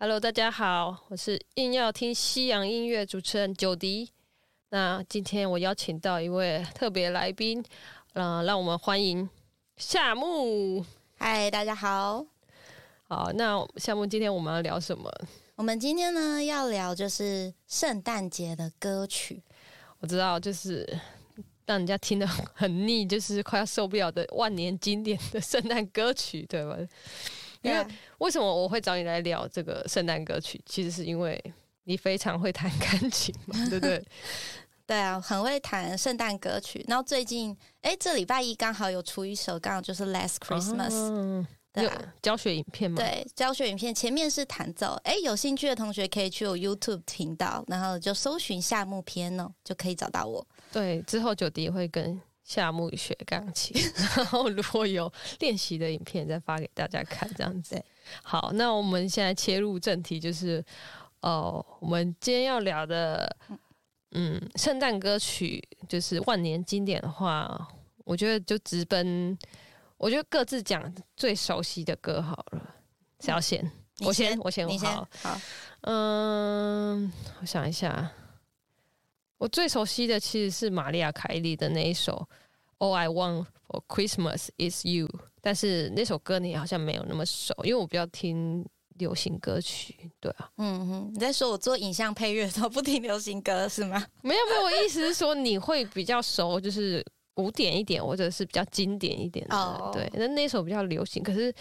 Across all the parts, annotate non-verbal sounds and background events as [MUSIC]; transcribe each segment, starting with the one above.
Hello，大家好，我是硬要听西洋音乐主持人九迪。那今天我邀请到一位特别来宾，呃，让我们欢迎夏木。嗨，大家好。好，那夏木，今天我们要聊什么？我们今天呢要聊就是圣诞节的歌曲。我知道，就是让人家听得很腻，就是快要受不了的万年经典的圣诞歌曲，对吧？因为为什么我会找你来聊这个圣诞歌曲？其实是因为你非常会弹钢琴嘛，[LAUGHS] 对不对？对啊，很会弹圣诞歌曲。然后最近，哎，这礼拜一刚好有出一首，刚好就是《Last Christmas》。对啊，教学影片吗。对，教学影片前面是弹奏。哎，有兴趣的同学可以去我 YouTube 频道，然后就搜寻夏目篇哦，就可以找到我。对，之后九迪会跟。夏目学钢琴，[LAUGHS] 然后如果有练习的影片，再发给大家看，这样子。好，那我们现在切入正题，就是哦，我们今天要聊的，嗯，圣诞歌曲，就是万年经典的话，我觉得就直奔，我觉得各自讲最熟悉的歌好了。小贤，我先，我先，我好，好，嗯，我想一下。我最熟悉的其实是玛利亚凯莉的那一首《All I Want for Christmas Is You》，但是那首歌你好像没有那么熟，因为我比较听流行歌曲，对啊。嗯哼，你在说我做影像配乐的时候不听流行歌是吗？[LAUGHS] 没有没有，我意思是说你会比较熟，就是古典一点或者是比较经典一点的，对。那那首比较流行，可是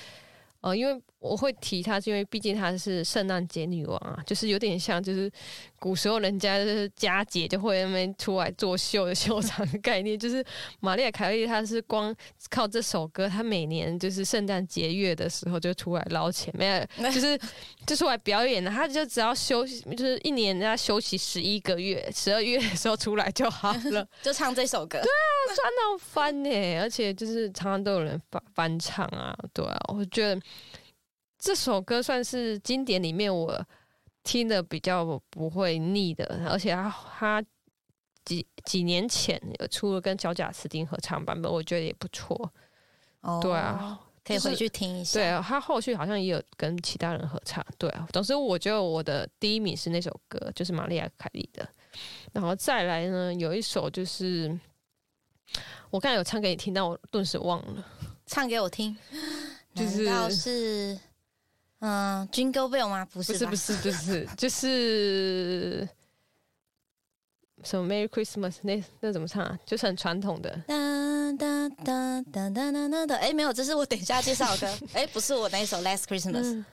呃，因为。我会提她，是因为毕竟她是圣诞节女王啊，就是有点像，就是古时候人家就是佳节就会那边出来作秀的秀场 [LAUGHS] 的概念。就是玛丽亚凯莉，她是光靠这首歌，她每年就是圣诞节月的时候就出来捞钱，没有，就是就出来表演的。她就只要休息，就是一年人家休息十一个月，十二月的时候出来就好了，[LAUGHS] 就唱这首歌。对啊，酸到翻呢，而且就是常常都有人翻翻唱啊，对啊，我觉得。这首歌算是经典里面我听的比较不会腻的，而且他他几几年前有出了跟小贾斯汀合唱版本，我觉得也不错。哦，对啊，可以回去听一下。对啊，他后续好像也有跟其他人合唱。对啊，总之我觉得我的第一名是那首歌，就是玛丽亚凯莉的。然后再来呢，有一首就是我刚才有唱给你听，但我顿时忘了。唱给我听，就是是。嗯，Jingle Bell 吗？不是，不是，不是，不是，就是什么 Merry Christmas？那那怎么唱啊？就是很传统的。哒哒哒哒哒哒哒。哎，没有，这是我等一下介绍的歌。[LAUGHS] 哎，不是我那首 Last Christmas，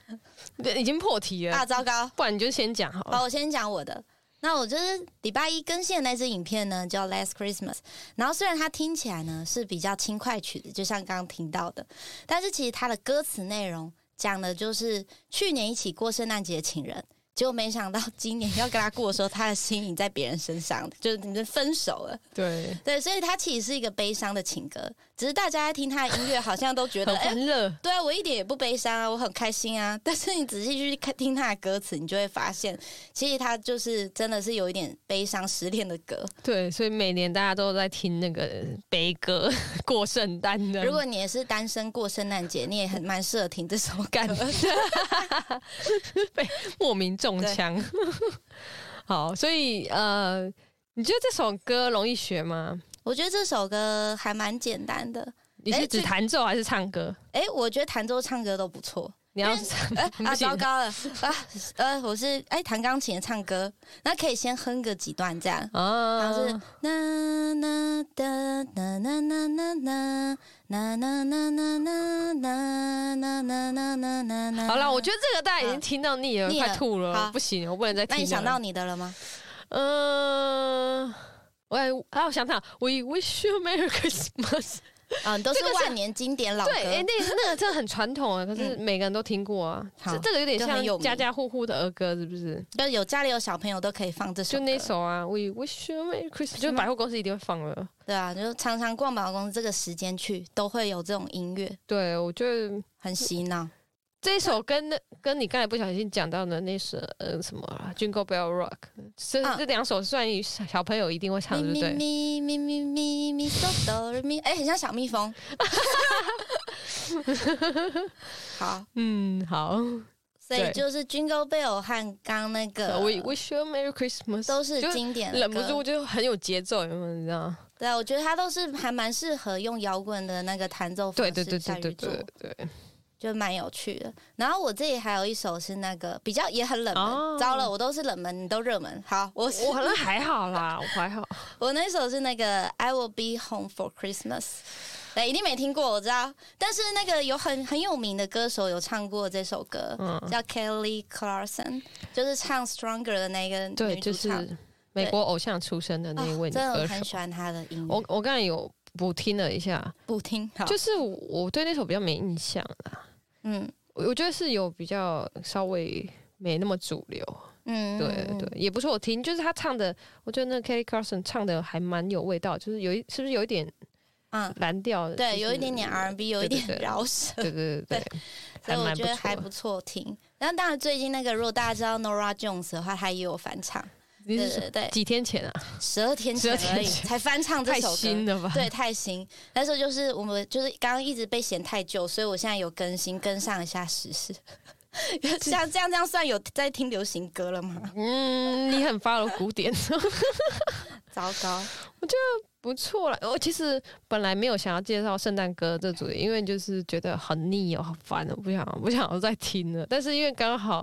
已经破题了。啊，糟糕！不然你就先讲好了。好，我先讲我的。那我就是礼拜一更新的那支影片呢，叫 Last Christmas。然后虽然它听起来呢是比较轻快曲子，就像刚刚听到的，但是其实它的歌词内容。讲的就是去年一起过圣诞节的情人。结果没想到今年要跟他过的时候，他的心已在别人身上，就是你们分手了。对对，所以他其实是一个悲伤的情歌，只是大家在听他的音乐，好像都觉得 [LAUGHS] 很乐。对啊，我一点也不悲伤啊，我很开心啊。[LAUGHS] 但是你仔细去看听他的歌词，你就会发现，其实他就是真的是有一点悲伤失恋的歌。对，所以每年大家都在听那个悲歌 [LAUGHS] 过圣诞的。如果你也是单身过圣诞节，你也很蛮适合听这首歌。被莫名。中枪，好，所以呃，你觉得这首歌容易学吗？我觉得这首歌还蛮简单的。你是指弹奏还是唱歌？哎，我觉得弹奏、唱歌都不错。你要是 [LAUGHS] 啊，糟糕了啊！呃，我是哎弹钢琴、唱歌，那可以先哼个几段这样。哦，然后是啦啦哒啦啦啦啦啦啦啦啦啦啦啦啦啦啦。好了，我觉得这个大家已经听到腻了，快吐了，不行，我不能再听。那你想到你的了吗？嗯，我还有想想，We wish you Merry Christmas。啊，[LAUGHS] 都是万年经典老歌。对，哎，那那个真的很传统啊，可是每个人都听过啊。这这个有点像家家户户的儿歌，是不是？但有家里有小朋友都可以放这首。就那首啊，We Wish You Merry Christmas，就百货公司一定会放的。对啊，就常常逛百货公司这个时间去，都会有这种音乐。对，我觉得很洗脑。这一首跟那跟你刚才不小心讲到的那首呃什么《Jingle Bell Rock》，这这两首算小朋友一定会唱，对不对？咪咪咪咪咪哆哆咪，哎，很像小蜜蜂。[LAUGHS] 好，嗯，好。所以就是 Jingle Bell 和刚那个 We Wish You Merry Christmas 都是经典，忍不住就很有节奏，有没有？你知道？对啊，我觉得它都是还蛮适合用摇滚的那个弹奏方式下去做，对，就蛮有趣的。然后我这里还有一首是那个比较也很冷门，糟了，我都是冷门，你都热门。好，我我可能 [LAUGHS] 还好啦，我还好。[LAUGHS] 我那首是那个 I Will Be Home for Christmas。对，一定没听过，我知道。但是那个有很很有名的歌手有唱过这首歌，叫 Kelly Clarkson，就是唱 Stronger 的那个女主唱，美国偶像出身的那一位真的很喜欢她的音乐。我我刚才有补听了一下，补听，就是我对那首比较没印象啊。嗯，我我觉得是有比较稍微没那么主流。嗯，对对，也不是我听，就是他唱的，我觉得那 Kelly Clarkson 唱的还蛮有味道，就是有一是不是有一点。嗯，蓝调的，对，有一点点 R&B，有一点饶舌，对对对对，所以我觉得还不错听。然后当然最近那个，如果大家知道 Nora Jones 的话，他也有翻唱，对对对，几天前啊，十二天前而已才翻唱这首歌，新的吧？对，太新。但是就是我们就是刚刚一直被嫌太旧，所以我现在有更新，跟上一下时事。像这样这样算有在听流行歌了吗？嗯，你很发了古典，[LAUGHS] 糟糕，我觉得。不错了，我其实本来没有想要介绍圣诞歌这组，因为就是觉得很腻哦，好烦哦，不想不想要再听了。但是因为刚好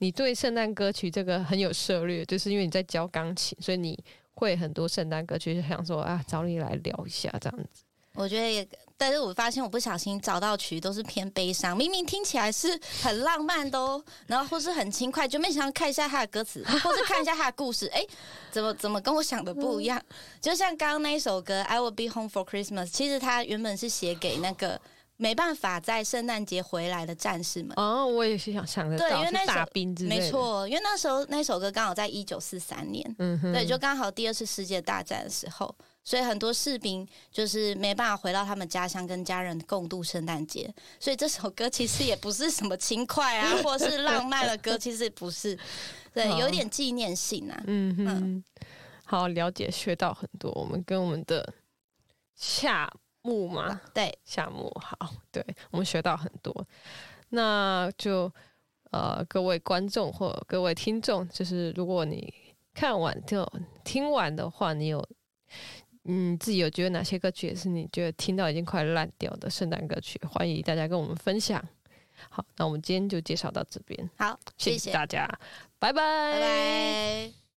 你对圣诞歌曲这个很有涉猎，就是因为你在教钢琴，所以你会很多圣诞歌曲，就想说啊，找你来聊一下这样子。我觉得也。但是我发现我不小心找到曲都是偏悲伤，明明听起来是很浪漫都，然后或是很轻快，就没想到看一下他的歌词，[LAUGHS] 或是看一下他的故事，哎，怎么怎么跟我想的不一样？就像刚刚那一首歌《I Will Be Home for Christmas》，其实它原本是写给那个没办法在圣诞节回来的战士们。哦，我也是想想得到，对，因为那大兵之没错，因为那时候那首歌刚好在一九四三年，嗯哼，对，就刚好第二次世界大战的时候。所以很多士兵就是没办法回到他们家乡跟家人共度圣诞节，所以这首歌其实也不是什么轻快啊，[LAUGHS] 或是浪漫的歌，其实不是，对，有点纪念性啊。嗯哼，好，了解，学到很多。我们跟我们的夏木嘛，对，夏木好，对我们学到很多。那就呃，各位观众或各位听众，就是如果你看完就听完的话，你有。嗯，自己有觉得哪些歌曲也是你觉得听到已经快烂掉的圣诞歌曲？欢迎大家跟我们分享。好，那我们今天就介绍到这边。好，谢谢大家，拜拜，拜拜。